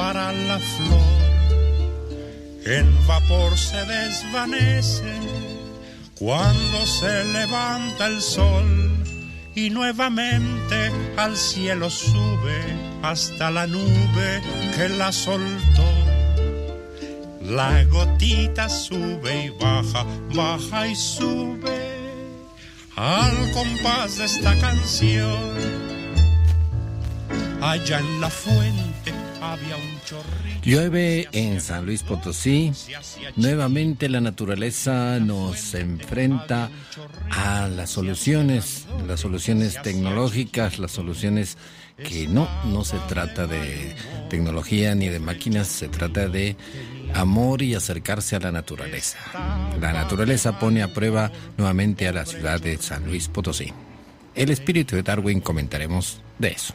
para la flor. En vapor se desvanece cuando se levanta el sol y nuevamente al cielo sube hasta la nube que la soltó. La gotita sube y baja, baja y sube al compás de esta canción. Allá en la fuente. Llueve en San Luis Potosí. Nuevamente la naturaleza nos enfrenta a las soluciones, las soluciones tecnológicas, las soluciones que no, no se trata de tecnología ni de máquinas, se trata de amor y acercarse a la naturaleza. La naturaleza pone a prueba nuevamente a la ciudad de San Luis Potosí. El espíritu de Darwin comentaremos de eso.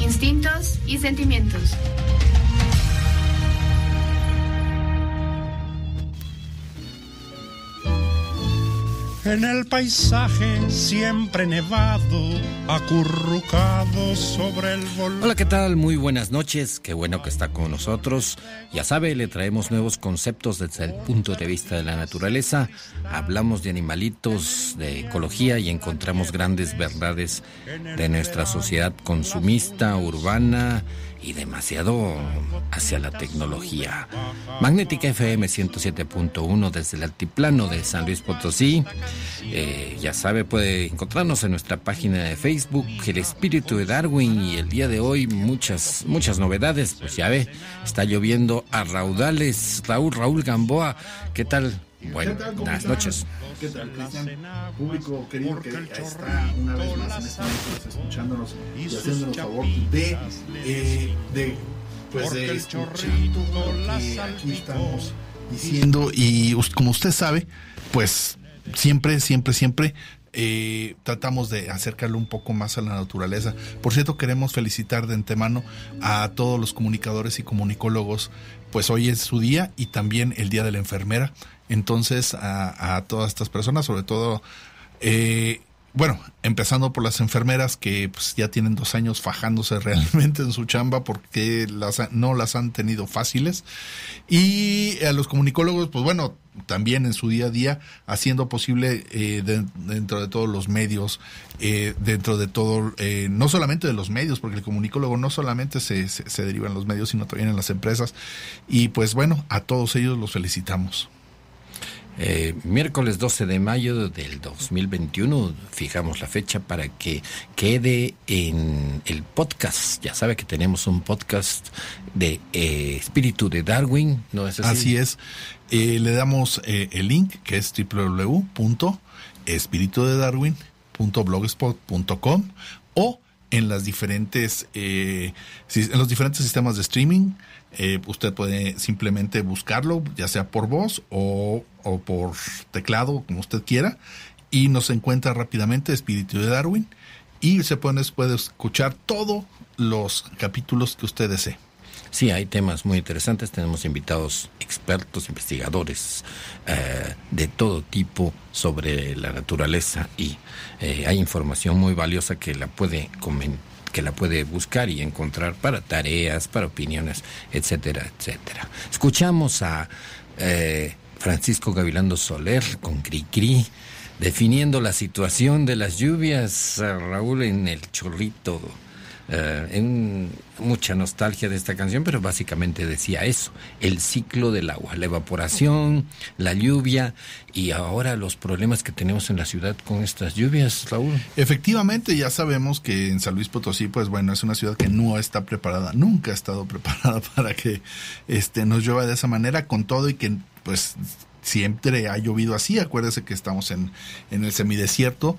instintos y sentimientos. En el paisaje siempre nevado, acurrucado sobre el volcán. Hola, ¿qué tal? Muy buenas noches. Qué bueno que está con nosotros. Ya sabe, le traemos nuevos conceptos desde el punto de vista de la naturaleza. Hablamos de animalitos, de ecología y encontramos grandes verdades de nuestra sociedad consumista, urbana y demasiado hacia la tecnología. Magnética FM 107.1 desde el altiplano de San Luis Potosí. Eh, ya sabe, puede encontrarnos en nuestra página de Facebook, El Espíritu de Darwin, y el día de hoy muchas, muchas novedades. Pues ya ve, está lloviendo a raudales. Raúl, Raúl Gamboa, ¿qué tal? Bueno, buenas noches. ¿Qué tal, Cristian? Público querido que está una vez más en este momento escuchándonos y haciéndonos favor de, eh, de, pues de escuchar lo que aquí estamos diciendo. Y como usted sabe, pues siempre, siempre, siempre eh, tratamos de acercarlo un poco más a la naturaleza. Por cierto, queremos felicitar de antemano a todos los comunicadores y comunicólogos, pues hoy es su día y también el Día de la Enfermera. Entonces, a, todas estas personas, sobre todo, eh, bueno, empezando por las enfermeras que pues, ya tienen dos años fajándose realmente en su chamba porque las, no las han tenido fáciles. Y a los comunicólogos, pues bueno, también en su día a día haciendo posible eh, de, dentro de todos los medios, eh, dentro de todo, eh, no solamente de los medios, porque el comunicólogo no solamente se, se, se deriva en los medios, sino también en las empresas. Y pues bueno, a todos ellos los felicitamos. Eh, miércoles 12 de mayo del 2021 fijamos la fecha para que quede en el podcast. Ya sabe que tenemos un podcast de eh, Espíritu de Darwin, ¿no es así? Así es. Eh, le damos eh, el link que es www.espiritudedarwin.blogspot.com o en las diferentes en los diferentes sistemas de streaming eh, usted puede simplemente buscarlo ya sea por voz o, por teclado como usted quiera y nos encuentra rápidamente Espíritu de Darwin y se puede, puede escuchar todos los capítulos que usted desee Sí, hay temas muy interesantes. Tenemos invitados expertos, investigadores eh, de todo tipo sobre la naturaleza y eh, hay información muy valiosa que la puede comentar que la puede buscar y encontrar para tareas, para opiniones, etcétera, etcétera. Escuchamos a eh, Francisco Gavilando Soler con Cri Cri definiendo la situación de las lluvias, Raúl, en el chorrito. Eh, en mucha nostalgia de esta canción, pero básicamente decía eso, el ciclo del agua, la evaporación, la lluvia y ahora los problemas que tenemos en la ciudad con estas lluvias, Raúl. Efectivamente, ya sabemos que en San Luis Potosí, pues bueno, es una ciudad que no está preparada, nunca ha estado preparada para que este nos llueva de esa manera, con todo y que pues siempre ha llovido así. Acuérdese que estamos en, en el semidesierto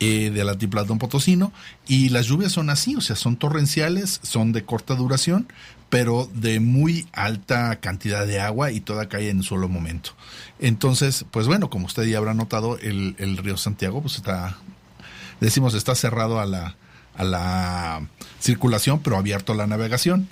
eh, del altiplatón potosino y las lluvias son así, o sea, son torrenciales, son de corta duración, pero de muy alta cantidad de agua y toda cae en un solo momento. Entonces, pues bueno, como usted ya habrá notado, el, el río Santiago pues está, decimos, está cerrado a la, a la circulación, pero abierto a la navegación.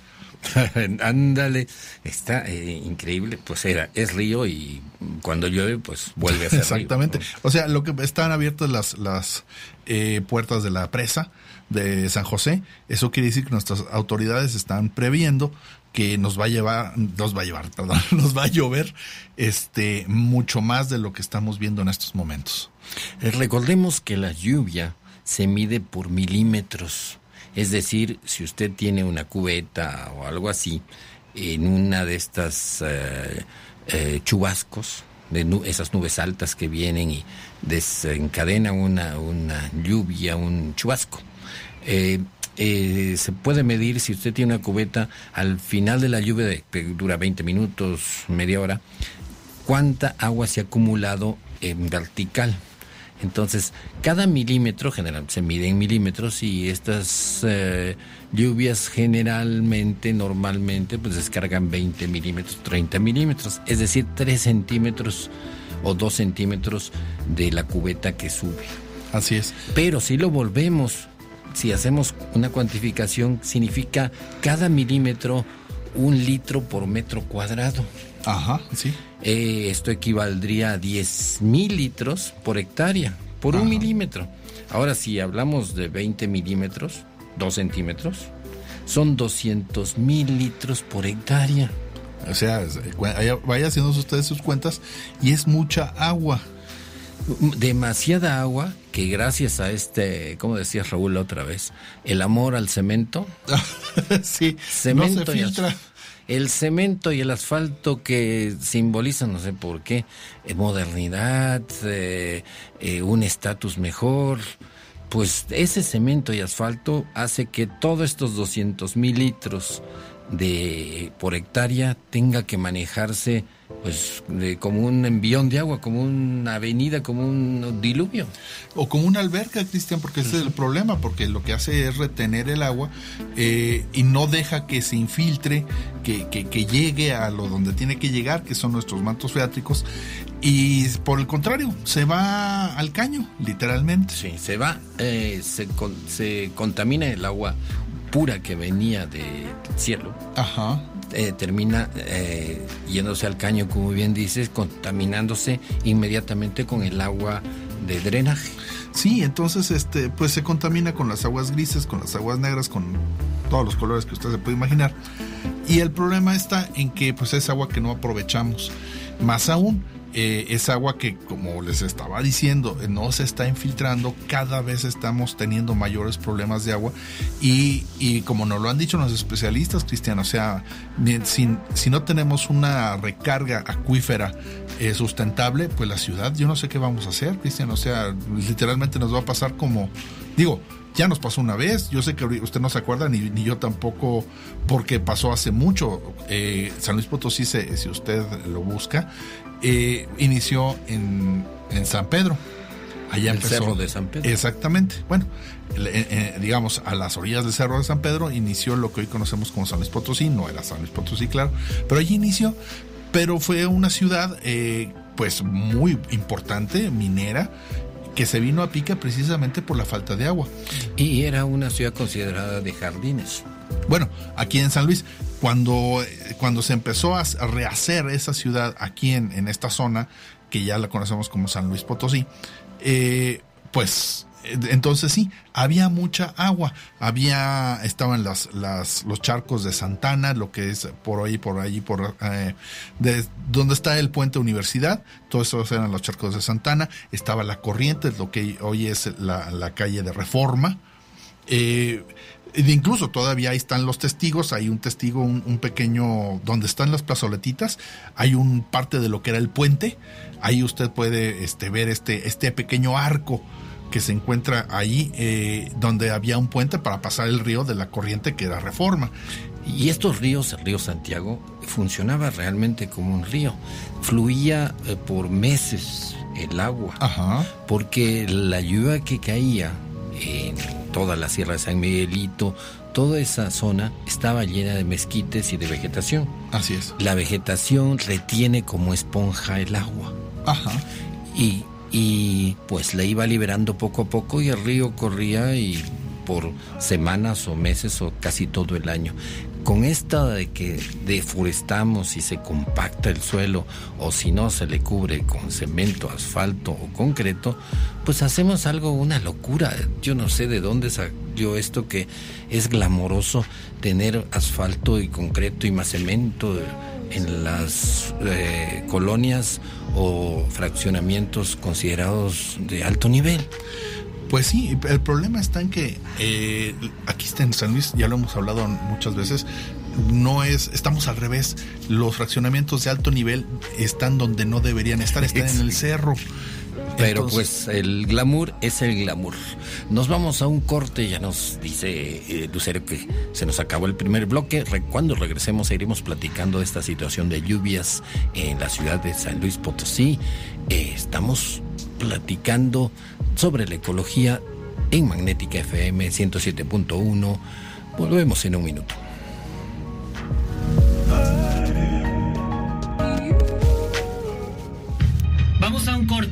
Ándale, está eh, increíble, pues era, es río y cuando llueve pues vuelve a ser Exactamente, o sea, lo que están abiertas las, las eh, puertas de la presa de San José, eso quiere decir que nuestras autoridades están previendo que nos va a llevar, nos va a llevar, perdón, nos va a llover este mucho más de lo que estamos viendo en estos momentos. Eh, recordemos que la lluvia se mide por milímetros. Es decir, si usted tiene una cubeta o algo así, en una de estas eh, eh, chubascos, de esas nubes altas que vienen y desencadenan una, una lluvia, un chubasco. Eh, se puede medir si usted tiene una cubeta al final de la lluvia, que dura 20 minutos, media hora, cuánta agua se ha acumulado en vertical. Entonces, cada milímetro, generalmente se mide en milímetros y estas eh, lluvias generalmente, normalmente, pues descargan 20 milímetros, 30 milímetros, es decir, 3 centímetros o 2 centímetros de la cubeta que sube. Así es. Pero si lo volvemos, si hacemos una cuantificación, significa cada milímetro un litro por metro cuadrado. Ajá, sí. Eh, esto equivaldría a 10 mil litros por hectárea, por un milímetro. Ahora, si hablamos de 20 milímetros, 2 centímetros, son 200 mil litros por hectárea. O sea, vaya haciendo ustedes sus cuentas y es mucha agua. Demasiada agua que gracias a este, como decía Raúl la otra vez, el amor al cemento. sí, cemento no se filtra el cemento y el asfalto que simbolizan, no sé por qué, eh, modernidad, eh, eh, un estatus mejor, pues ese cemento y asfalto hace que todos estos 200 mil litros de por hectárea tenga que manejarse pues como un envión de agua, como una avenida, como un diluvio. O como una alberca, Cristian, porque ese es el problema, porque lo que hace es retener el agua eh, y no deja que se infiltre, que, que, llegue a lo donde tiene que llegar, que son nuestros mantos freáticos, y por el contrario, se va al caño, literalmente. Sí, se va, eh, se, se contamina el agua pura que venía del cielo. Ajá eh, termina eh, yéndose al caño, como bien dices, contaminándose inmediatamente con el agua de drenaje. Sí, entonces este, pues se contamina con las aguas grises, con las aguas negras, con todos los colores que usted se puede imaginar. Y el problema está en que pues es agua que no aprovechamos. Más aún, eh, es agua que, como les estaba diciendo, no se está infiltrando, cada vez estamos teniendo mayores problemas de agua y, como nos lo han dicho los especialistas, Cristian, o sea, si, si no tenemos una recarga acuífera eh, sustentable, pues la ciudad, yo no sé qué vamos a hacer, Cristian, o sea, literalmente nos va a pasar como, digo, ya nos pasó una vez, yo sé que usted no se acuerda, ni, ni yo tampoco, porque pasó hace mucho. San Luis Potosí, si usted lo busca, eh, inició en, en, San Pedro. Allá el Cerro de San Pedro. Exactamente. Bueno, eh, eh, digamos, a las orillas del Cerro de San Pedro inició lo que hoy conocemos como San Luis Potosí. No era San Luis Potosí, claro, pero allí inició. Pero fue una ciudad, pues, muy importante, minera, que se vino a pica precisamente por la falta de agua. Y era una ciudad considerada de jardines. Bueno, aquí en San Luis, cuando, cuando se empezó a rehacer esa ciudad aquí en, esta zona, que ya la conocemos como San Luis Potosí, eh, pues entonces sí, había mucha agua, había, estaban las, los charcos de Santana, lo que es por ahí, por allí, por eh, de donde está el puente Universidad, todos esos eran los charcos de Santana, estaba la corriente, lo que hoy es la, la calle de Reforma. Eh, incluso todavía ahí están los testigos, hay un testigo, un, pequeño, donde están las plazoletitas, hay un parte de lo que era el puente, ahí usted puede este, ver este, este pequeño arco que se encuentra ahí, eh, donde había un puente para pasar el río de la corriente que era Reforma. Y estos ríos, el río Santiago, funcionaba realmente como un río. Fluía eh, por meses el agua, porque la lluvia que caía en toda la Sierra de San Miguelito, toda esa zona estaba llena de mezquites y de vegetación. Así es. La vegetación retiene como esponja el agua. Ajá. Y, y pues la iba liberando poco a poco y el río corría y por semanas o meses o casi todo el año con esta de que deforestamos y se compacta el suelo o si no se le cubre con cemento, asfalto o concreto, pues hacemos algo, una locura. Yo no sé de dónde salió esto que es glamoroso tener asfalto y concreto y más cemento en las eh, colonias o fraccionamientos considerados de alto nivel. Pues sí, el problema está en que eh, aquí está en San Luis, ya lo hemos hablado muchas veces, no es, estamos al revés. Los fraccionamientos de alto nivel están donde no deberían estar, están en el cerro. Pero pues el glamour es el glamour. Nos vamos a un corte, ya nos dice eh, Lucero que se nos acabó el primer bloque. cuando regresemos iremos platicando de esta situación de lluvias en la ciudad de San Luis Potosí. Eh, estamos platicando sobre la ecología en Magnética FM 107.1. Volvemos en un minuto.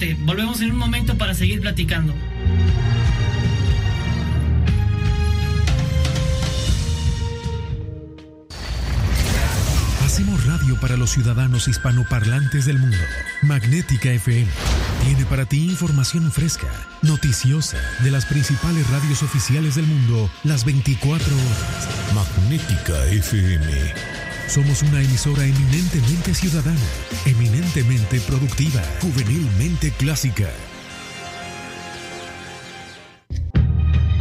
Corte, volvemos en un momento para seguir platicando. Hacemos radio para los ciudadanos hispanoparlantes del mundo. Magnética FM tiene para ti información fresca, noticiosa, de las principales radios oficiales del mundo, las 24 horas. Magnética FM. Somos una emisora eminentemente ciudadana, eminentemente productiva, juvenilmente clásica.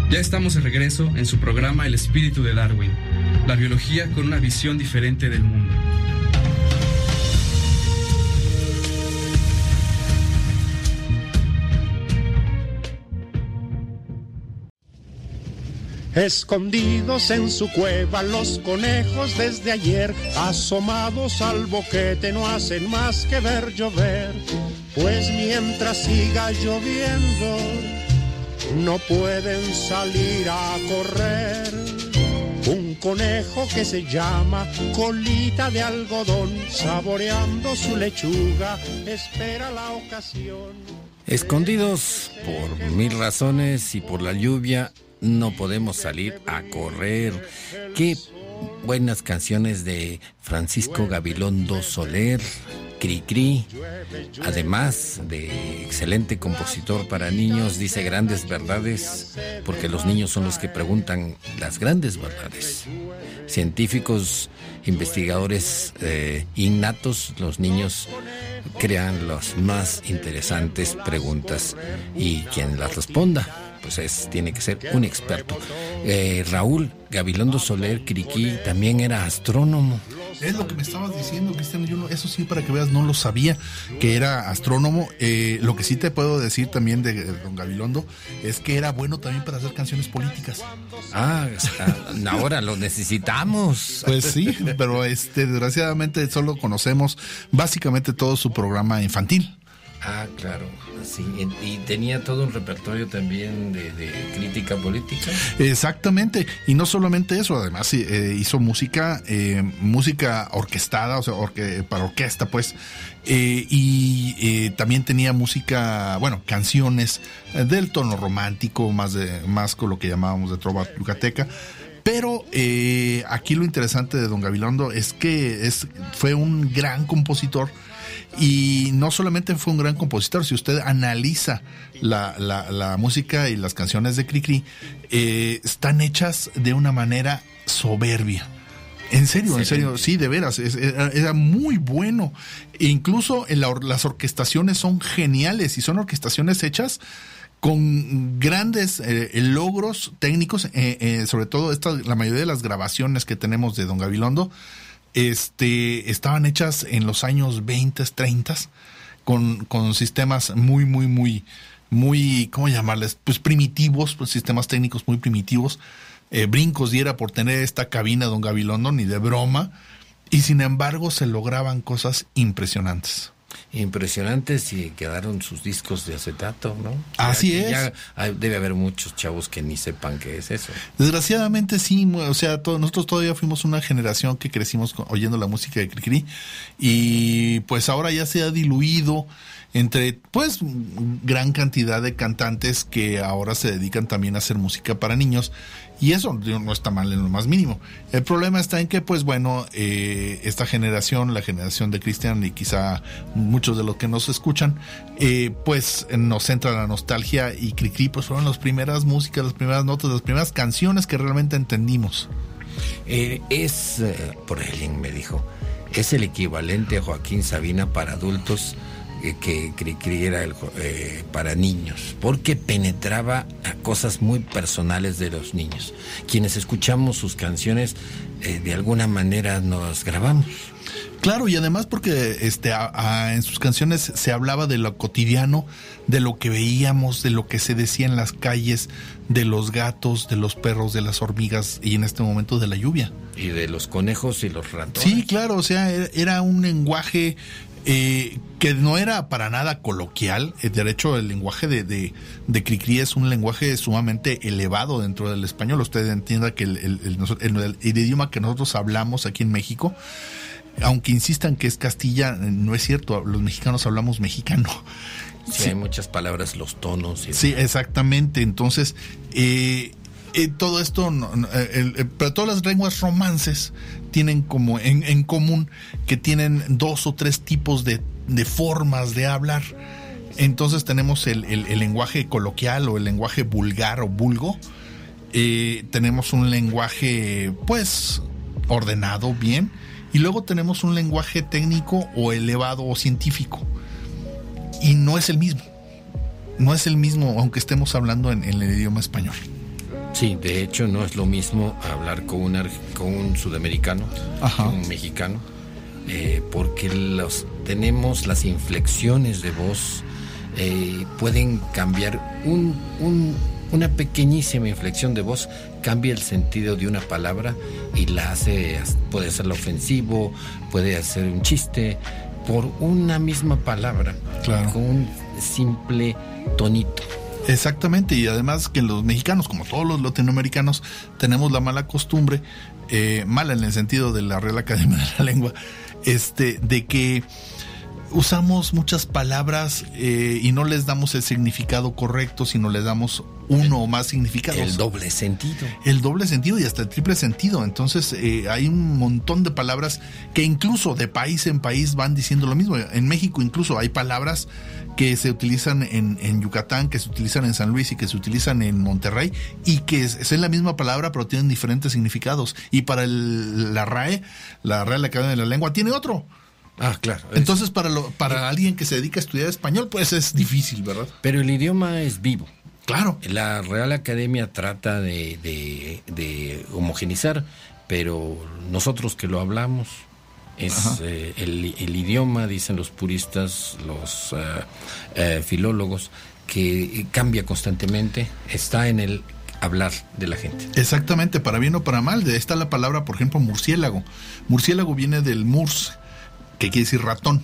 Ya estamos de regreso en su programa El espíritu de Darwin, la biología con una visión diferente del mundo. Escondidos en su cueva los conejos desde ayer, asomados al boquete no hacen más que ver llover, pues mientras siga lloviendo no pueden salir a correr. Un conejo que se llama colita de algodón, saboreando su lechuga, espera la ocasión. Escondidos por mil razones y por la lluvia, no podemos salir a correr. Qué buenas canciones de Francisco Gabilondo Soler, Cri Cri, además de excelente compositor para niños, dice grandes verdades, porque los niños son los que preguntan las grandes verdades. Científicos, investigadores eh, innatos, los niños crean las más interesantes preguntas y quien las responda pues es, tiene que ser un experto. Eh, Raúl Gabilondo Soler Criqui también era astrónomo. Es lo que me estabas diciendo, Cristiano. Yo eso sí, para que veas, no lo sabía que era astrónomo. Eh, lo que sí te puedo decir también de, don Gabilondo es que era bueno también para hacer canciones políticas. Ah, ahora lo necesitamos. Pues sí, pero este, desgraciadamente solo conocemos básicamente todo su programa infantil. Ah, claro, sí. Y tenía todo un repertorio también de, crítica política. Exactamente, y no solamente eso, además eh, hizo música, eh, música orquestada, o sea, para orquesta, pues, eh, y también tenía música, bueno, canciones del tono romántico, más de, más con lo que llamábamos de trova yucateca. Pero aquí lo interesante de Don Gabilondo es que es, fue un gran compositor Y no solamente fue un gran compositor, si usted analiza la, la, música y las canciones de Cricri, eh, están hechas de una manera soberbia. En serio, en serio, sí, de veras, era, muy bueno. E incluso en las orquestaciones son geniales y son orquestaciones hechas con grandes eh, logros técnicos, eh, eh, sobre todo esta, la mayoría de las grabaciones que tenemos de Don Gabilondo, este, estaban hechas en los años 20, 30, con, sistemas muy, muy, muy, muy, ¿cómo llamarles? Pues primitivos, pues sistemas técnicos muy primitivos. brincos diera por tener esta cabina Don Gabilondo, ni de broma. Y sin embargo se lograban cosas impresionantes impresionantes y quedaron sus discos de acetato, ¿no? Así es. Ya debe haber muchos chavos que ni sepan qué es eso. Desgraciadamente sí, o sea, nosotros todavía fuimos una generación que crecimos oyendo la música de Cricri y pues ahora ya se ha diluido entre pues gran cantidad de cantantes que ahora se dedican también a hacer música para niños y eso no está mal en lo más mínimo. El problema está en que, pues bueno, eh, esta generación, la generación de Cristian y quizá muchos de los que nos escuchan, eh, pues nos entra la nostalgia y Cricri, pues fueron las primeras músicas, las primeras notas, las primeras canciones que realmente entendimos. Eh, es, por alguien me dijo, es el equivalente a Joaquín Sabina para adultos que Cricri era eh, para niños, porque penetraba a cosas muy personales de los niños. Quienes escuchamos sus canciones, eh, de alguna manera nos grabamos. Claro, y además porque este, en sus canciones se hablaba de lo cotidiano, de lo que veíamos, de lo que se decía en las calles, de los gatos, de los perros, de las hormigas y en este momento de la lluvia. Y de los conejos y los ratones. Sí, claro, o sea, era un lenguaje eh, que no era para nada coloquial. Eh, de hecho, el lenguaje de, de, de Cricri es un lenguaje sumamente elevado dentro del español. Usted entienda que el, el, idioma que nosotros hablamos aquí en México, aunque insistan que es Castilla, no es cierto. Los mexicanos hablamos mexicano. Sí, hay muchas palabras, los tonos. sí, exactamente. Entonces, eh, eh, todo esto, eh, pero todas las lenguas romances tienen como en, común que tienen dos o tres tipos de, formas de hablar. Entonces tenemos el, lenguaje coloquial o el lenguaje vulgar o vulgo. Eh, tenemos un lenguaje, pues, ordenado, bien. Y luego tenemos un lenguaje técnico o elevado o científico. Y no es el mismo. No es el mismo, aunque estemos hablando en el idioma español. Sí, de hecho no es lo mismo hablar con un, con un sudamericano que un mexicano, eh, porque los, tenemos las inflexiones de voz, eh, pueden cambiar un, una pequeñísima inflexión de voz, cambia el sentido de una palabra y la hace, puede hacerlo ofensivo, puede hacer un chiste, por una misma palabra, con un simple tonito. Exactamente, y además que los mexicanos, como todos los latinoamericanos, tenemos la mala costumbre, eh, mala en el sentido de la Real Academia de la Lengua, este, de que usamos muchas palabras eh, y no les damos el significado correcto, sino les damos uno o más significados. El doble sentido. El doble sentido y hasta el triple sentido. Entonces eh, hay un montón de palabras que incluso de país en país van diciendo lo mismo. En México incluso hay palabras que se utilizan en, en Yucatán, que se utilizan en San Luis y que se utilizan en Monterrey y que es, es la misma palabra pero tienen diferentes significados. Y para la RAE, la Real Academia de la Lengua, tiene otro. Ah, claro. Entonces, para, lo, para alguien que se dedica a estudiar español, pues es difícil, ¿verdad? Pero el idioma es vivo. Claro. La Real Academia trata de, de, homogenizar, pero nosotros que lo hablamos, es eh, el, idioma, dicen los puristas, los eh, filólogos, que cambia constantemente, está en el hablar de la gente. Exactamente, para bien o para mal. De está la palabra, por ejemplo, murciélago. Murciélago viene del murs, que quiere decir ratón.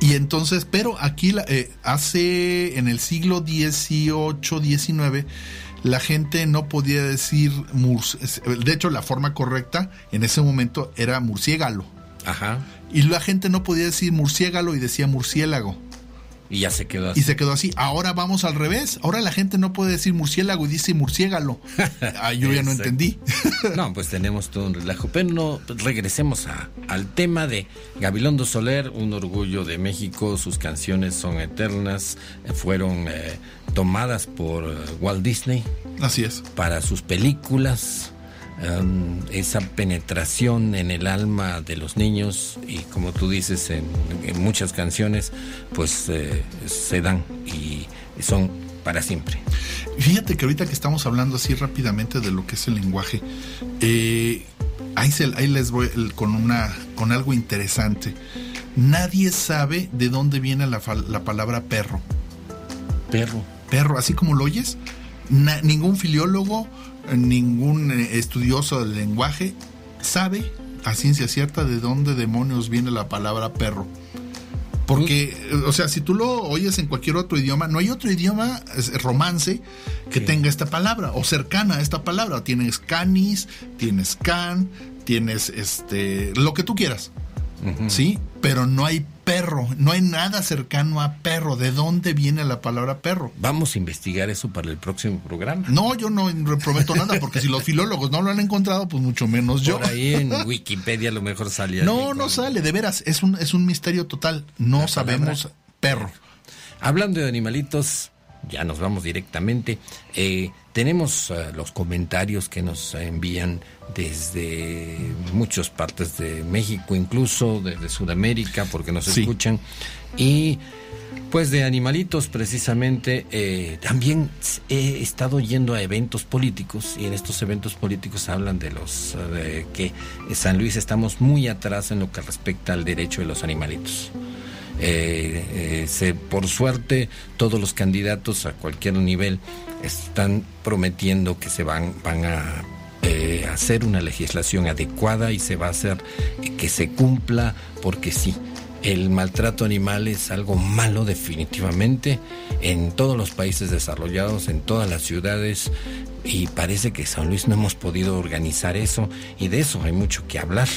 Y entonces, pero aquí eh, hace en el siglo XVIII, XIX, la gente no podía decir. De hecho, la forma correcta en ese momento era murciégalo. Ajá. Y la gente no podía decir murciégalo y decía murciélago. Y ya se quedó así. Y se quedó así. Ahora vamos al revés. Ahora la gente no puede decir murciélago y dice murciégalo. Ah, yo ya no entendí. no, pues tenemos todo un relajo. Pero no, regresemos a, al tema de Gabilondo Soler, un orgullo de México. Sus canciones son eternas. Fueron eh, tomadas por eh, Walt Disney. Así es. Para sus películas. Um, esa penetración en el alma de los niños y como tú dices en, muchas canciones pues eh, se dan y son para siempre. Fíjate que ahorita que estamos hablando así rápidamente de lo que es el lenguaje, eh, ahí, ahí les voy con, una, con algo interesante. Nadie sabe de dónde viene la, la palabra perro. Perro. Perro, así como lo oyes. Ningún filiólogo, ningún eh, estudioso del lenguaje sabe a ciencia cierta de dónde demonios viene la palabra perro. Porque, o sea, si tú lo oyes en cualquier otro idioma, no hay otro idioma romance que tenga esta palabra o cercana a esta palabra. Tienes canis, tienes can, tienes este, lo que tú quieras. ¿Sí? Pero no hay perro, no hay nada cercano a perro. ¿De dónde viene la palabra perro? Vamos a investigar eso para el próximo programa. No, yo no prometo nada, porque si los filólogos no lo han encontrado, pues mucho menos yo. Por ahí en Wikipedia a lo mejor salía. No, no sale, de veras, es un, es un misterio total. No sabemos perro. Hablando de animalitos, ya nos vamos directamente. Eh, tenemos eh, los comentarios que nos envían desde muchas partes de México, incluso desde Sudamérica, porque nos escuchan. Y pues de animalitos precisamente, eh, también he estado yendo a eventos políticos y en estos eventos políticos hablan de los de que San Luis estamos muy atrás en lo que respecta al derecho de los animalitos. Eh, se, por suerte, todos los candidatos a cualquier nivel están prometiendo que se van, van a eh, hacer una legislación adecuada y se va a hacer que se cumpla porque sí. El maltrato animal es algo malo definitivamente en todos los países desarrollados, en todas las ciudades y parece que San Luis no hemos podido organizar eso y de eso hay mucho que hablar.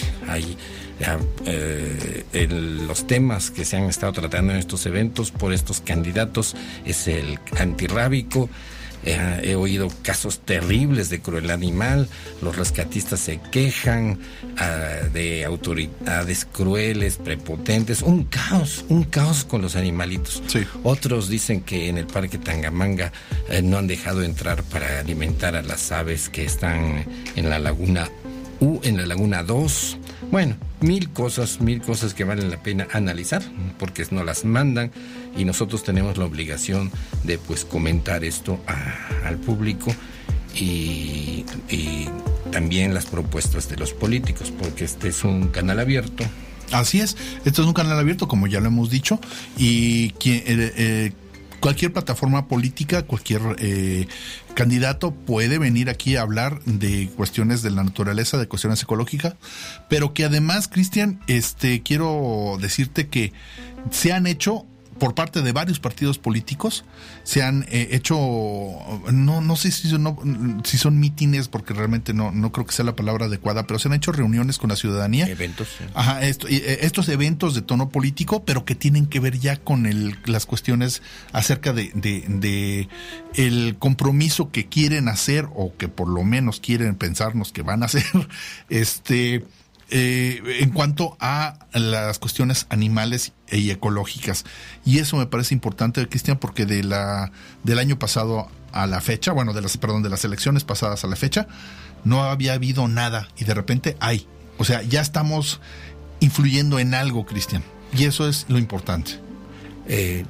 Eh, los temas que se han estado tratando en estos eventos por estos candidatos es el antirrábico. Eh, he oído casos terribles de crueldad animal, los rescatistas se quejan ah, de autoridades crueles, prepotentes, un caos, un caos con los animalitos. Otros dicen que en el parque Tangamanga eh, no han dejado entrar para alimentar a las aves que están en la laguna U, en la laguna 2. Bueno, mil cosas, mil cosas que valen la pena analizar, porque no las mandan y nosotros tenemos la obligación de pues comentar esto al público y, también las propuestas de los políticos, porque este es un canal abierto. Así es, esto es un canal abierto, como ya lo hemos dicho, y quien, eh, eh, cualquier plataforma política, cualquier eh, candidato puede venir aquí a hablar de cuestiones de la naturaleza, de cuestiones ecológicas, pero que además, Cristian, este, quiero decirte que se han hecho por parte de varios partidos políticos se han eh, hecho no no sé si son, si son mítines porque realmente no no creo que sea la palabra adecuada pero se han hecho reuniones con la ciudadanía. Eventos ajá esto, eh, estos eventos de tono político pero que tienen que ver ya con el, las cuestiones acerca de, de, de el compromiso que quieren hacer o que por lo menos quieren pensarnos que van a hacer este eh, en cuanto a las cuestiones animales y ecológicas. Y eso me parece importante, Cristian, porque de la, del año pasado a la fecha, bueno, de las, perdón, de las elecciones pasadas a la fecha, no había habido nada y de repente hay. O sea, ya estamos influyendo en algo, Cristian. Y eso es lo importante. Eh,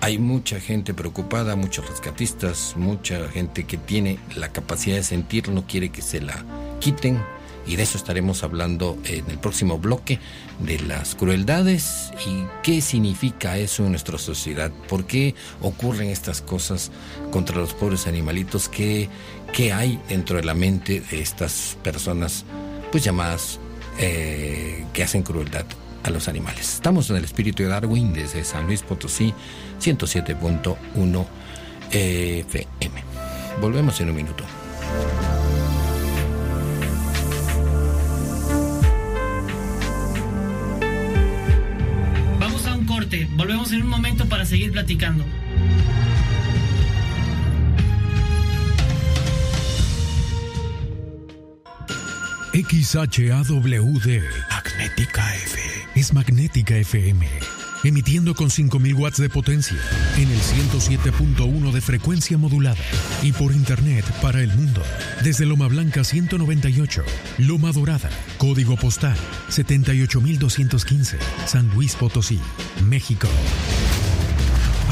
hay mucha gente preocupada, muchos rescatistas, mucha gente que tiene la capacidad de sentir, no quiere que se la quiten, y de eso estaremos hablando en el próximo bloque, de las crueldades y qué significa eso en nuestra sociedad, por qué ocurren estas cosas contra los pobres animalitos, qué, qué hay dentro de la mente de estas personas, pues llamadas, eh, que hacen crueldad a los animales. Estamos en el espíritu de Darwin desde San Luis Potosí, 107.1 FM. Volvemos en un minuto. Volvemos en un momento para seguir platicando. XHAWD Magnética F es Magnética FM, emitiendo con 5000 watts de potencia en el 107.1 de frecuencia modulada y por internet para el mundo. Desde Loma Blanca 198, Loma Dorada, código postal 78215, San Luis Potosí, México.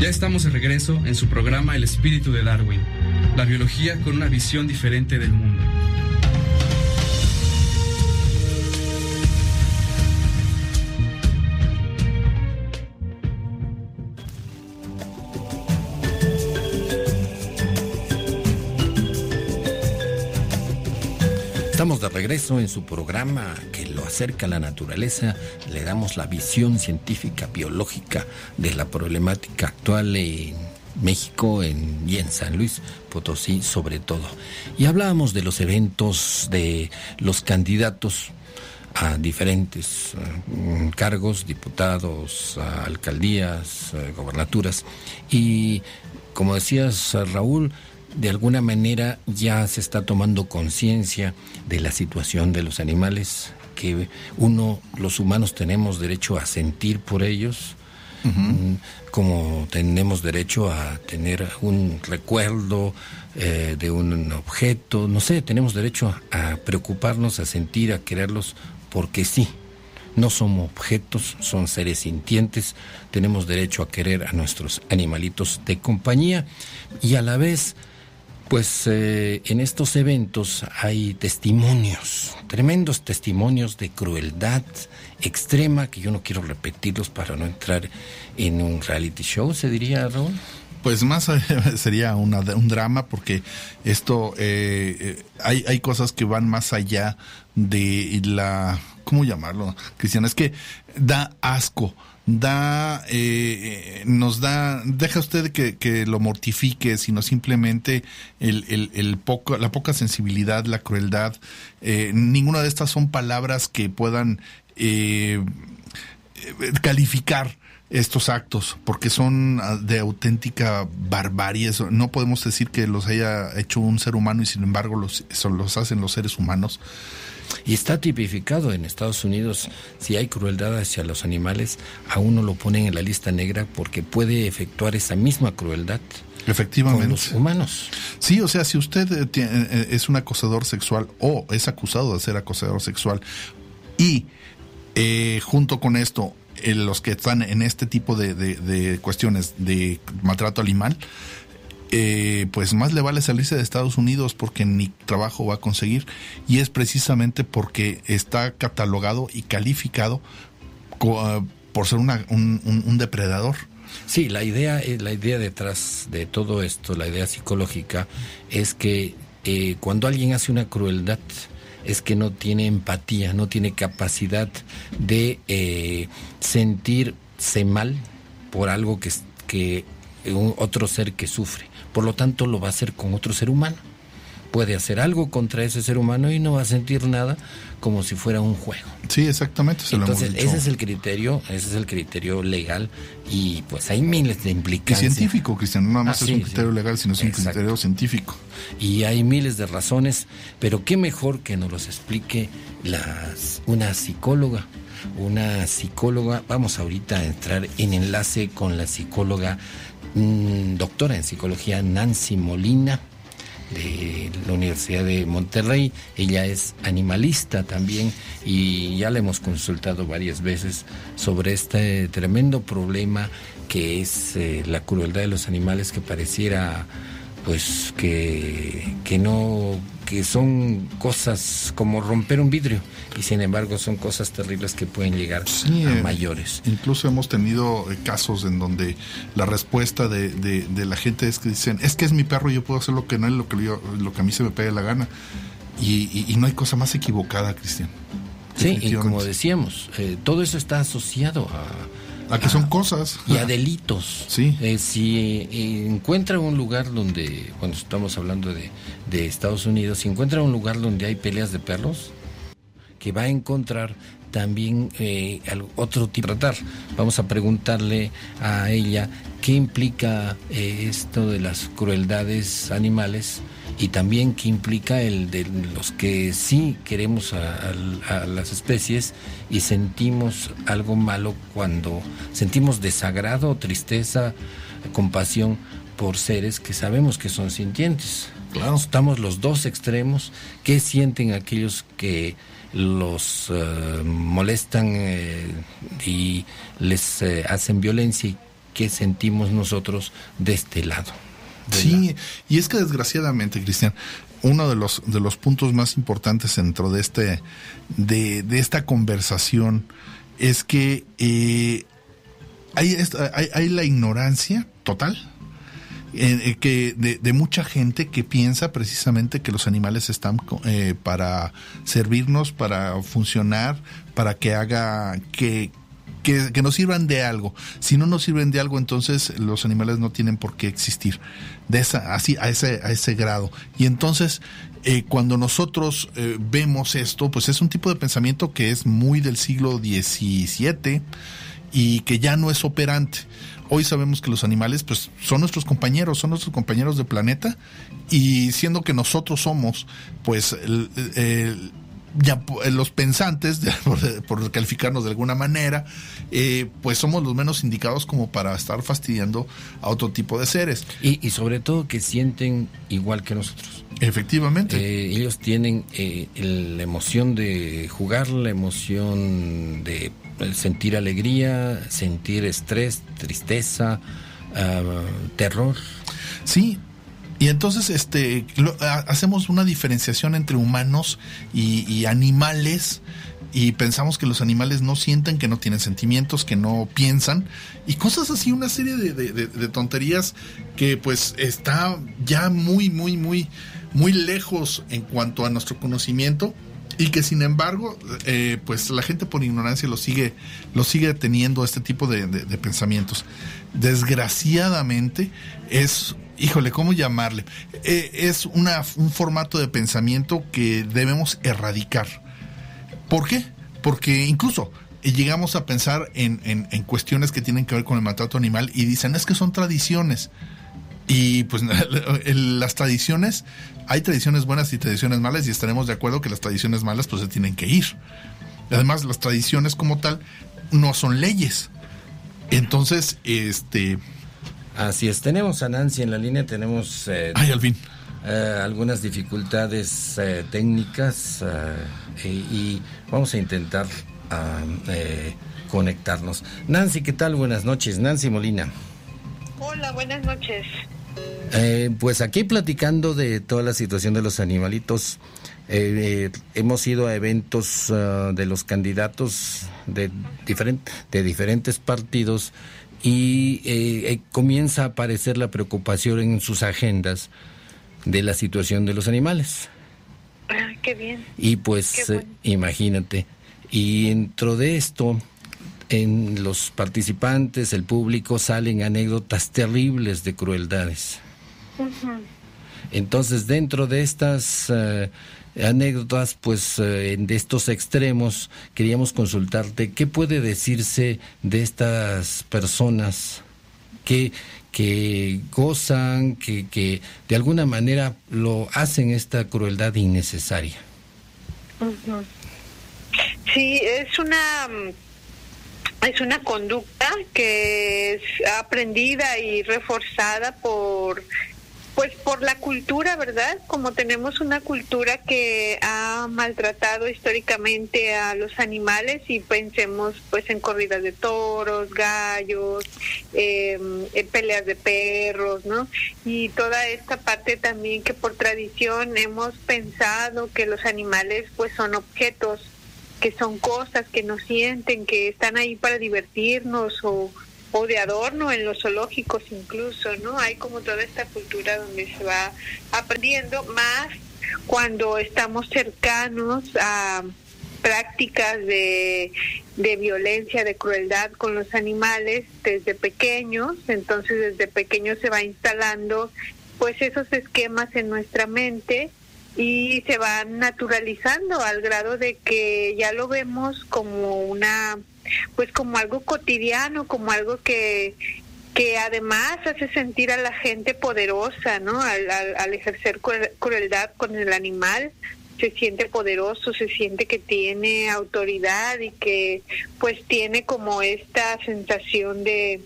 Ya estamos de regreso en su programa El espíritu de Darwin, la biología con una visión diferente del mundo. Estamos de regreso en su programa lo acerca a la naturaleza. Le damos la visión científica, biológica de la problemática actual en México en, y en San Luis Potosí sobre todo. Y hablábamos de los eventos de los candidatos a diferentes eh, cargos, diputados, alcaldías, gobernaturas. Y como decías, Raúl, de alguna manera ya se está tomando conciencia de la situación de los animales, que uno, los humanos tenemos derecho a sentir por ellos, mm, como tenemos derecho a tener un recuerdo eh, de un objeto, no sé, tenemos derecho a preocuparnos, a sentir, a quererlos, porque sí. No somos objetos, son seres sintientes, tenemos derecho a querer a nuestros animalitos de compañía y a la vez pues eh, en estos eventos hay testimonios, tremendos testimonios de crueldad extrema, que yo no quiero repetirlos para no entrar en un reality show, se diría, Raúl. Pues más sería una, un drama porque esto, eh, eh, hay, hay cosas que van más allá de la, ¿cómo llamarlo, Cristian? Es que da asco da, eh, nos da, deja usted que, que, lo mortifique, sino simplemente el, el poco, la poca sensibilidad, la crueldad. Eh, ninguna de estas son palabras que puedan eh, calificar estos actos, porque son ah, de auténtica barbarie. No podemos decir que los haya hecho un ser humano y sin embargo los, los hacen los seres humanos. Y está tipificado en Estados Unidos, si hay crueldad hacia los animales, a uno lo ponen en la lista negra porque puede efectuar esa misma crueldad. Efectivamente. Con los humanos. Sí, o sea, si usted eh, eh, es un acosador sexual o es acusado de ser acosador sexual y eh, junto con esto, los que están en este tipo de, de cuestiones de maltrato animal, eh, pues más le vale salirse de Estados Unidos porque ni trabajo va a conseguir y es precisamente porque está catalogado y calificado ah, por ser un, depredador. Sí, la idea, eh, la idea detrás de todo esto, la idea psicológica, es que eh, cuando alguien hace una crueldad, es que no tiene empatía, no tiene capacidad de sentirse mal por algo que, que otro ser que sufre. Por lo tanto, lo va a hacer con otro ser humano. Puede hacer algo contra ese ser humano y no va a sentir nada como si fuera un juego. Sí, exactamente. Entonces, ese es el criterio, ese es el criterio legal y pues hay miles de implicancias. Y científico, Cristian, no nada más ah, es un criterio legal, sino es un criterio científico. Y hay miles de razones, pero qué mejor que nos los explique las, una psicóloga una psicóloga. Vamos ahorita a entrar en enlace con la psicóloga Doctora en psicología Nancy Molina de la Universidad de Monterrey. Ella es animalista también y ya le hemos consultado varias veces sobre este tremendo problema que es eh, la crueldad de los animales que pareciera pues que, que no que son cosas como romper un vidrio y sin embargo son cosas terribles que pueden llegar a eh, mayores. Incluso hemos tenido eh, casos en donde la respuesta de, de, la gente es que dicen, es que es mi perro y yo puedo hacer lo que no es lo que, lo que a mí se me pegue la gana. Y, y, no hay cosa más equivocada, Cristian. Sí, y como decíamos, eh, todo eso está asociado a, a que son cosas. Y a delitos. Sí. si encuentra un lugar donde, cuando estamos hablando de, de, Estados Unidos, si encuentra un lugar donde hay peleas de perros, que va a encontrar también eh, otro tipo de tratar. Vamos a preguntarle a ella qué implica eh, esto de las crueldades animales y también qué implica el de los que sí queremos a, las especies y sentimos algo malo cuando sentimos desagrado, tristeza, compasión por seres que sabemos que son sintientes. Claro. Estamos los dos extremos. ¿Qué sienten aquellos que los eh, molestan eh, y les eh, hacen violencia y qué sentimos nosotros de este lado. Sí, y es que desgraciadamente, Cristian, uno de los de los puntos más importantes dentro de este de, de esta conversación es que hay, hay, hay la ignorancia total eh, que de, mucha gente que piensa precisamente que los animales están eh, para servirnos, para funcionar, para que haga que, que, nos sirvan de algo. Si no nos sirven de algo, entonces los animales no tienen por qué existir. De esa, así, a ese, a ese grado. Y entonces, eh, cuando nosotros vemos esto, pues es un tipo de pensamiento que es muy del siglo XVII y que ya no es operante. Hoy sabemos que los animales pues son nuestros compañeros, son nuestros compañeros de planeta y siendo que nosotros somos pues ya los pensantes, por, calificarnos de alguna manera, eh, pues somos los menos indicados como para estar fastidiando a otro tipo de seres. Y, sobre todo que sienten igual que nosotros. Efectivamente. Eh, ellos tienen eh, la emoción de jugar, la emoción de sentir alegría, sentir estrés, tristeza, ah, terror. Sí, y entonces este hacemos una diferenciación entre humanos y, animales y pensamos que los animales no sienten, que no tienen sentimientos, que no piensan y cosas así, una serie de, de tonterías que pues está ya muy, muy, muy, muy lejos en cuanto a nuestro conocimiento y que sin embargo eh, pues la gente por ignorancia lo sigue lo sigue teniendo este tipo de, pensamientos. Desgraciadamente es híjole cómo llamarle eh, es una, un formato de pensamiento que debemos erradicar. ¿por qué? porque incluso llegamos a pensar en, en, en cuestiones que tienen que ver con el maltrato animal y dicen es que son tradiciones y pues las tradiciones, hay tradiciones buenas y tradiciones malas y estaremos de acuerdo que las tradiciones malas pues se tienen que ir. Además, las tradiciones como tal no son leyes. Entonces, este... Así es, tenemos a Nancy en la línea, tenemos... Eh, Ay, al fin. Eh, algunas dificultades eh, técnicas y vamos a intentar ah, conectarnos. Nancy, ¿qué tal? Buenas noches. Nancy Molina. Hola, buenas noches. Eh, pues aquí platicando de toda la situación de los animalitos, eh, eh, hemos ido a eventos ah, de los candidatos de, de diferentes partidos y comienza a aparecer la preocupación en sus agendas de la situación de los animales. Ah, qué bien. Y pues imagínate, y dentro de esto en los participantes, el público, salen anécdotas terribles de crueldades. Entonces, dentro de estas eh, anécdotas, pues eh, de estos extremos, queríamos consultarte qué puede decirse de estas personas que, que gozan, que, que de alguna manera lo hacen esta crueldad innecesaria. Sí, es una es una conducta que es aprendida y reforzada por pues por la cultura, ¿verdad? Como tenemos una cultura que ha maltratado históricamente a los animales y pensemos pues en corridas de toros, gallos, em, en peleas de perros, ¿no? Y toda esta parte también que por tradición hemos pensado que los animales pues son objetos, que son cosas que nos sienten, que están ahí para divertirnos o o de adorno en los zoológicos incluso, ¿no? Hay como toda esta cultura donde se va aprendiendo más cuando estamos cercanos a prácticas de, de violencia, de crueldad con los animales desde pequeños, entonces desde pequeños se va instalando pues esos esquemas en nuestra mente y se van naturalizando al grado de que ya lo vemos como una pues como algo cotidiano, como algo que que además hace sentir a la gente poderosa, ¿no? Al, al, ejercer crueldad con el animal, se siente poderoso, se siente que tiene autoridad y que pues tiene como esta sensación de,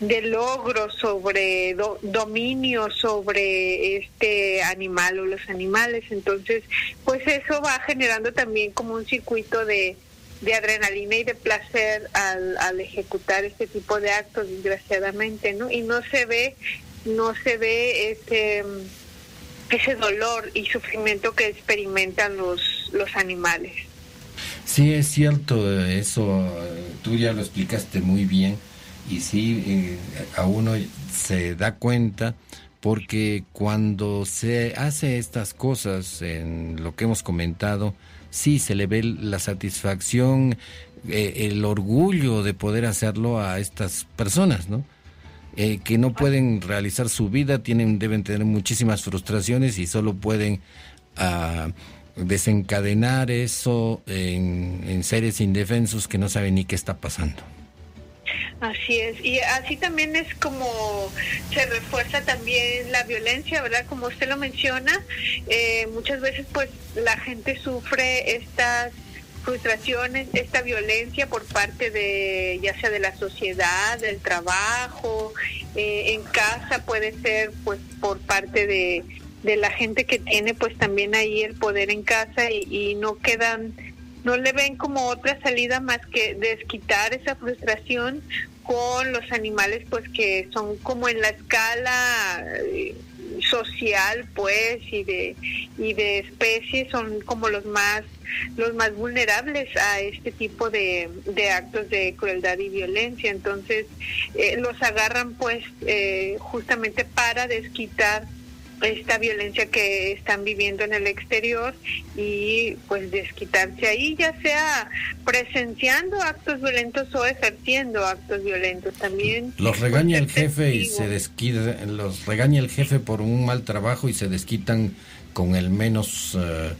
de logro sobre dominio sobre este animal o los animales. Entonces, pues eso va generando también como un circuito de, de adrenalina y de placer al, al ejecutar este tipo de actos, desgraciadamente, ¿no? Y no se ve, no se ve ese, ese dolor y sufrimiento que experimentan los, los animales. Sí, es cierto, eso tú ya lo explicaste muy bien y sí, eh, a uno se da cuenta porque cuando se hace estas cosas en lo que hemos comentado, sí se le ve la satisfacción, eh, el orgullo de poder hacerlo a estas personas, ¿no? Eh, que no pueden realizar su vida, tienen, deben tener muchísimas frustraciones y solo pueden ah, desencadenar eso en seres indefensos que no saben ni qué está pasando. Así es, y así también es como se refuerza también la violencia, ¿verdad? Como usted lo menciona, eh, muchas veces pues la gente sufre estas frustraciones, esta violencia por parte de ya sea de la sociedad, del trabajo, eh, en casa puede ser pues por parte de, de la gente que tiene pues también ahí el poder en casa y, y no quedan no le ven como otra salida más que desquitar esa frustración con los animales pues que son como en la escala eh, social pues y de y de especies son como los más los más vulnerables a este tipo de, de actos de crueldad y violencia. Entonces eh, los agarran pues eh, justamente para desquitar esta violencia que están viviendo en el exterior y pues desquitarse ahí, ya sea presenciando actos violentos o ejerciendo actos violentos también. Los regaña el jefe y se desquita, los regaña el jefe por un mal trabajo y se desquitan con el menos eh,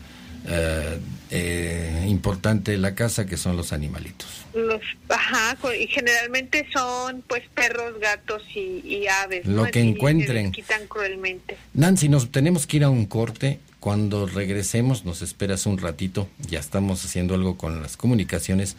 eh, eh, importante de la casa que son los animalitos. Los, ajá, y generalmente son pues perros, gatos y, aves. Lo que encuentren. quitan cruelmente. Nancy, nos tenemos que ir a un corte. Cuando regresemos, nos esperas un ratito. Ya estamos haciendo algo con las comunicaciones.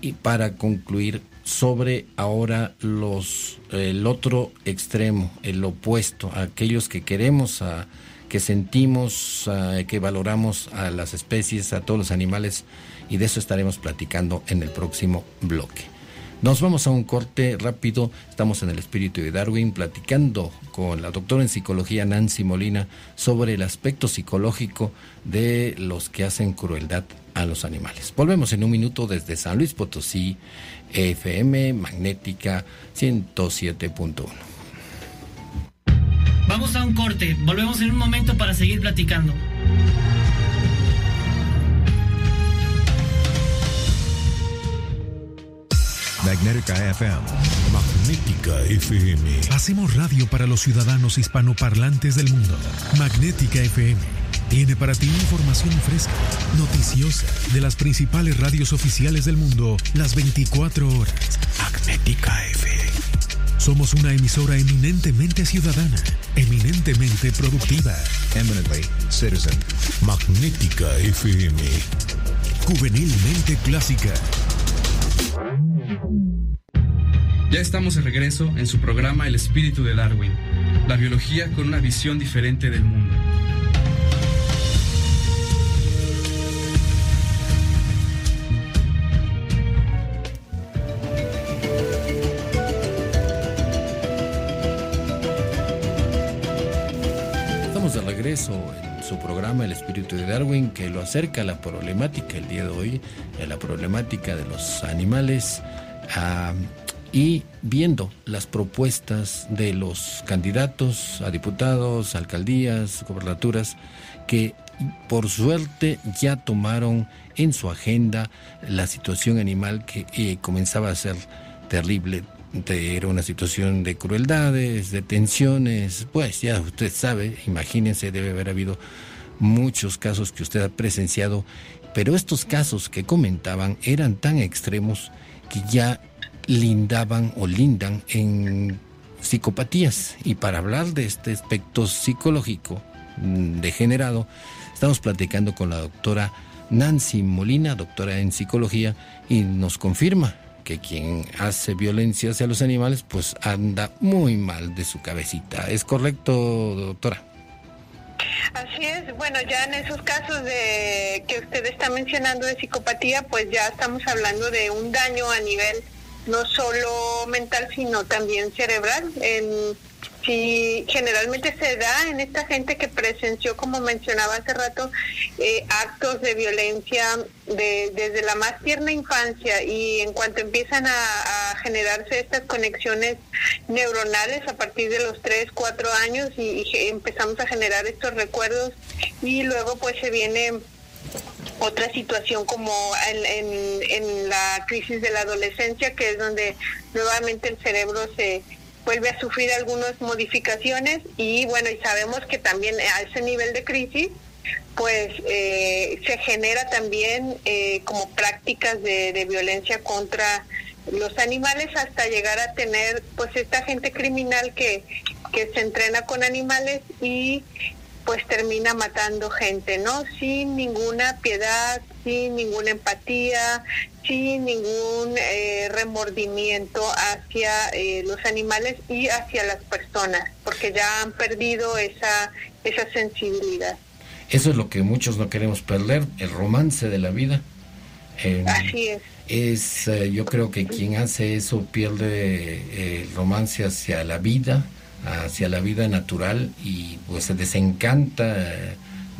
Y para concluir sobre ahora los el otro extremo, el opuesto, aquellos que queremos a que sentimos, uh, que valoramos a las especies, a todos los animales, y de eso estaremos platicando en el próximo bloque. Nos vamos a un corte rápido. Estamos en el espíritu de Darwin platicando con la doctora en psicología Nancy Molina sobre el aspecto psicológico de los que hacen crueldad a los animales. Volvemos en un minuto desde San Luis Potosí, FM Magnética 107.1. Vamos a un corte, volvemos en un momento para seguir platicando. Magnética FM. Magnética FM. Hacemos radio para los ciudadanos hispanoparlantes del mundo. Magnética FM. Tiene para ti información fresca, noticiosa, de las principales radios oficiales del mundo, las 24 horas. Magnética FM. Somos una emisora eminentemente ciudadana, eminentemente productiva. Eminently citizen. Magnética FM. Juvenilmente clásica. Ya estamos de regreso en su programa El espíritu de Darwin, la biología con una visión diferente del mundo. En su programa El Espíritu de Darwin que lo acerca a la problemática el día de hoy, a la problemática de los animales. y viendo las propuestas de los candidatos a diputados, alcaldías, gobernaturas, que por suerte ya tomaron en su agenda la situación animal que eh, comenzaba a ser terrible. Era una situación de crueldades, de tensiones, pues ya usted sabe, imagínense, debe haber habido muchos casos que usted ha presenciado, pero estos casos que comentaban eran tan extremos que ya lindaban o lindan en psicopatías. Y para hablar de este aspecto psicológico mm, degenerado, estamos platicando con la doctora Nancy Molina, doctora en psicología, y nos confirma que quien hace violencia hacia los animales pues anda muy mal de su cabecita. ¿Es correcto, doctora? Así es, bueno, ya en esos casos de que usted está mencionando de psicopatía, pues ya estamos hablando de un daño a nivel no solo mental, sino también cerebral. En, si generalmente se da en esta gente que presenció, como mencionaba hace rato, eh, actos de violencia de, desde la más tierna infancia y en cuanto empiezan a, generarse estas conexiones neuronales a partir de los 3, 4 años y, y empezamos a generar estos recuerdos y luego pues se viene otra situación como en, en, la crisis de la adolescencia, que es donde nuevamente el cerebro se vuelve a sufrir algunas modificaciones y bueno, y sabemos que también a ese nivel de crisis, pues eh, se genera también eh, como prácticas de, de violencia contra los animales hasta llegar a tener pues esta gente criminal que, que se entrena con animales y pues termina matando gente, ¿no? Sin ninguna piedad, sin ninguna empatía, sin ningún eh, remordimiento hacia eh, los animales y hacia las personas, porque ya han perdido esa, esa sensibilidad. Eso es lo que muchos no queremos perder, el romance de la vida. Así es. Es, eh, yo creo que quien hace eso pierde el romance hacia la vida, hacia la vida natural y pues se desencanta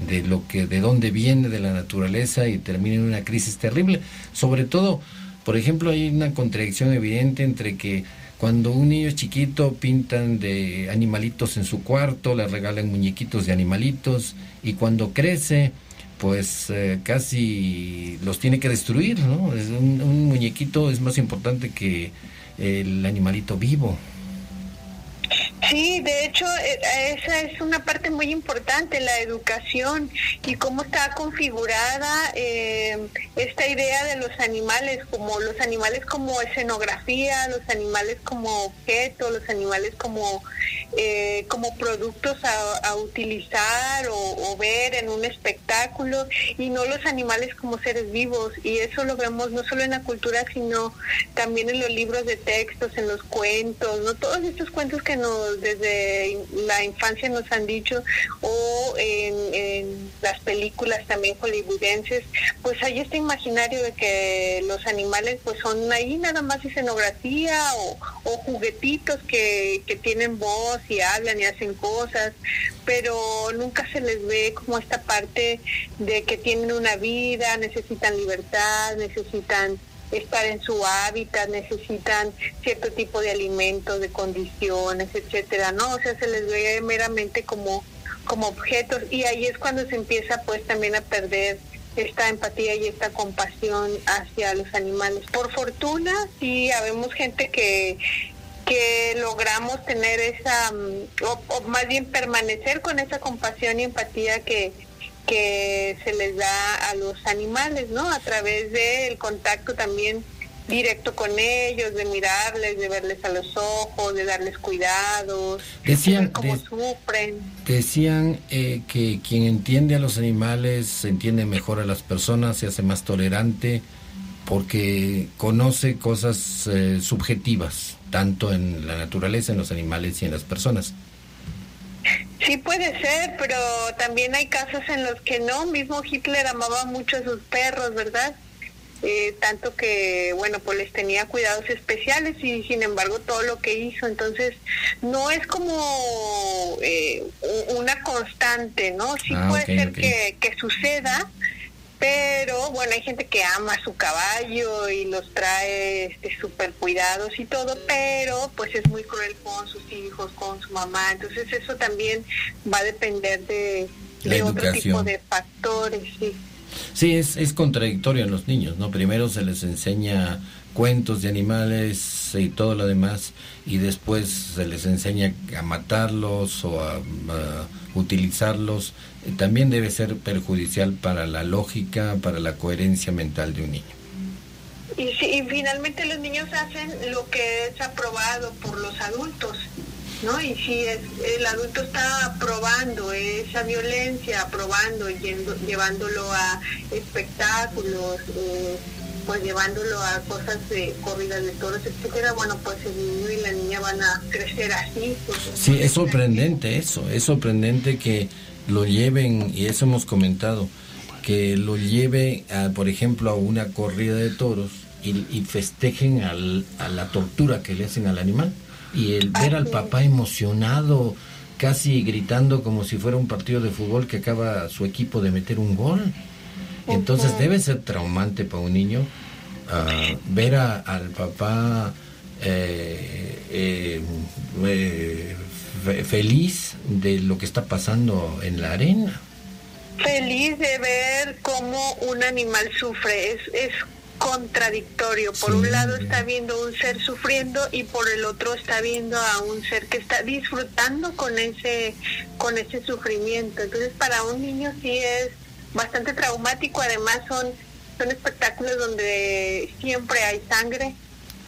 de lo que de dónde viene de la naturaleza y termina en una crisis terrible. Sobre todo por ejemplo hay una contradicción evidente entre que cuando un niño es chiquito pintan de animalitos en su cuarto le regalan muñequitos de animalitos y cuando crece pues eh, casi los tiene que destruir no un, un muñequito es más importante que el animalito vivo Sí, de hecho, eh, esa es una parte muy importante, la educación y cómo está configurada eh, esta idea de los animales, como los animales como escenografía, los animales como objeto, los animales como eh, como productos a, utilizar o, ver en un espectáculo y no los animales como seres vivos. Y eso lo vemos no solo en la cultura, sino también en los libros de textos, en los cuentos, no todos estos cuentos que nos desde la infancia nos han dicho o en, las películas también hollywoodenses, pues hay este imaginario de que los animales pues son ahí nada más escenografía o, o juguetitos que, que tienen voz y hablan y hacen cosas, pero nunca se les ve como esta parte de que tienen una vida, necesitan libertad, necesitan estar en su hábitat, necesitan cierto tipo de alimentos, de condiciones, etcétera, ¿no? O sea, se les ve meramente como como objetos y ahí es cuando se empieza pues también a perder esta empatía y esta compasión hacia los animales. Por fortuna, sí, habemos gente que que logramos tener esa, mm, o, más bien permanecer con esa compasión y empatía que, que se les da a los animales, ¿no? A través del contacto también directo con ellos, de mirarles, de verles a los ojos, de darles cuidados, decían, de cómo sufren. Decían eh, que quien entiende a los animales entiende mejor a las personas, se hace más tolerante porque conoce cosas eh, subjetivas tanto en la naturaleza, en los animales y en las personas. Sí puede ser, pero también hay casos en los que no. Mismo Hitler amaba mucho a sus perros, ¿verdad? Eh, tanto que, bueno, pues les tenía cuidados especiales y sin embargo todo lo que hizo. Entonces, no es como eh, una constante, ¿no? Sí Ah, puede ser que suceda, pero bueno, hay gente que ama su caballo y los trae este, súper cuidados y todo, pero pues es muy cruel con sus hijos, con su mamá. Entonces, eso también va a depender de, de otro tipo de factores, sí. Sí, es, es contradictorio en los niños, ¿no? Primero se les enseña cuentos de animales y todo lo demás, y después se les enseña a matarlos o a, a utilizarlos. Eh, También debe ser perjudicial para la lógica, para la coherencia mental de un niño. Y, y finalmente los niños hacen lo que es aprobado por los adultos, ¿no? Y si es, el adulto está aprobando esa violencia, aprobando, yendo, llevándolo a espectáculos, eh, pues llevándolo a cosas de corridas de toros, etcétera, bueno, pues el niño y la niña van a crecer así. pues, Sí, es sorprendente eso, es sorprendente que lo lleven, y eso hemos comentado, que lo lleve, a, por ejemplo, a una corrida de toros y, y festejen al- a la tortura que le hacen al animal. Y el ver al papá emocionado, casi gritando como si fuera un partido de fútbol que acaba su equipo de meter un gol. Entonces debe ser traumante para un niño ah, ver a- al papá eh, eh, eh, fe- feliz de lo que está pasando en la arena. feliz de ver cómo un animal sufre. Es, es contradictorio. Por Sí, un lado está viendo un ser sufriendo y por el otro está viendo a un ser que está disfrutando con ese, con ese sufrimiento. Entonces para un niño sí es bastante traumático. Además son, son espectáculos donde siempre hay sangre.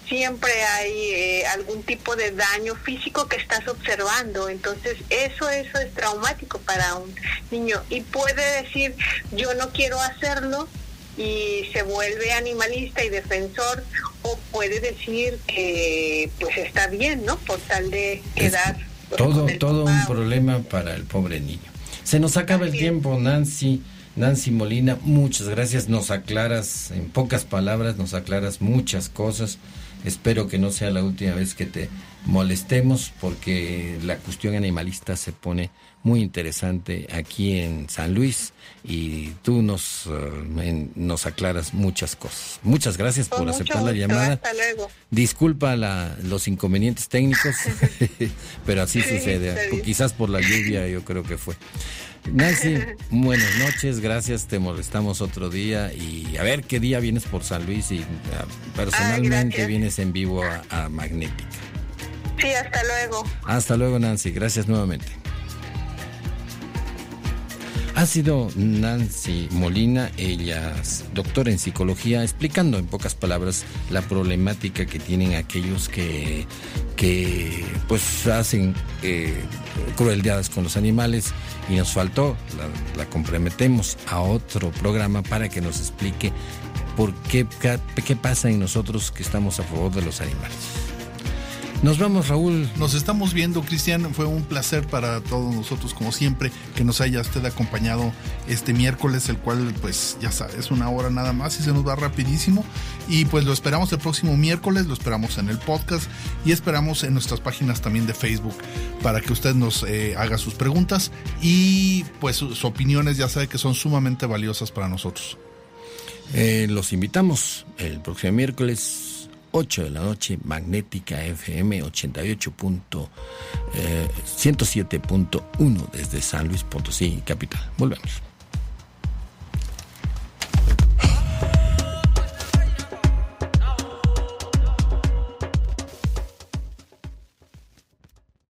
Siempre hay eh, algún tipo de daño físico que estás observando, entonces eso eso es traumático para un niño y puede decir yo no quiero hacerlo y se vuelve animalista y defensor o puede decir que pues está bien, ¿no? Por tal de quedar Todo, todo un problema para el pobre niño. Se nos acaba el tiempo, Nancy. Nancy Molina, muchas gracias. Nos aclaras, en pocas palabras, nos aclaras muchas cosas. Espero que no sea la última vez que te molestemos porque la cuestión animalista se pone muy interesante aquí en San Luis y tú nos, eh, en- nos aclaras muchas cosas. Muchas gracias por aceptar la llamada. Hasta luego. Disculpa la- los inconvenientes técnicos, pero así Sí, sucede. Quizás por la lluvia, yo creo que fue. Nancy, buenas noches, gracias. Te molestamos otro día y a ver qué día vienes por San Luis y ah, personalmente vienes en vivo a, a Magnética. Sí, hasta luego. Hasta luego, Nancy. Gracias nuevamente. Ha sido Nancy Molina, ella es doctora en psicología, explicando en pocas palabras la problemática que tienen aquellos que, que pues hacen eh, crueldades con los animales y nos faltó, la, comprometemos a otro programa para que nos explique por qué, qué, qué pasa en nosotros que estamos a favor de los animales. Nos vamos, Raúl. Nos estamos viendo, Cristian. Fue un placer para todos nosotros, como siempre, que nos haya usted acompañado este miércoles, el cual, pues, ya sabe, es una hora nada más y se nos va rapidísimo. Y pues lo esperamos el próximo miércoles, lo esperamos en el podcast y esperamos en nuestras páginas también de Facebook para que usted nos eh, haga sus preguntas y pues sus opiniones, ya sabe que son sumamente valiosas para nosotros. Eh, los invitamos el próximo miércoles 8 de la noche, Magnética FM 88. eh, 107.1 desde San Luis Potosí, capital. Volvemos.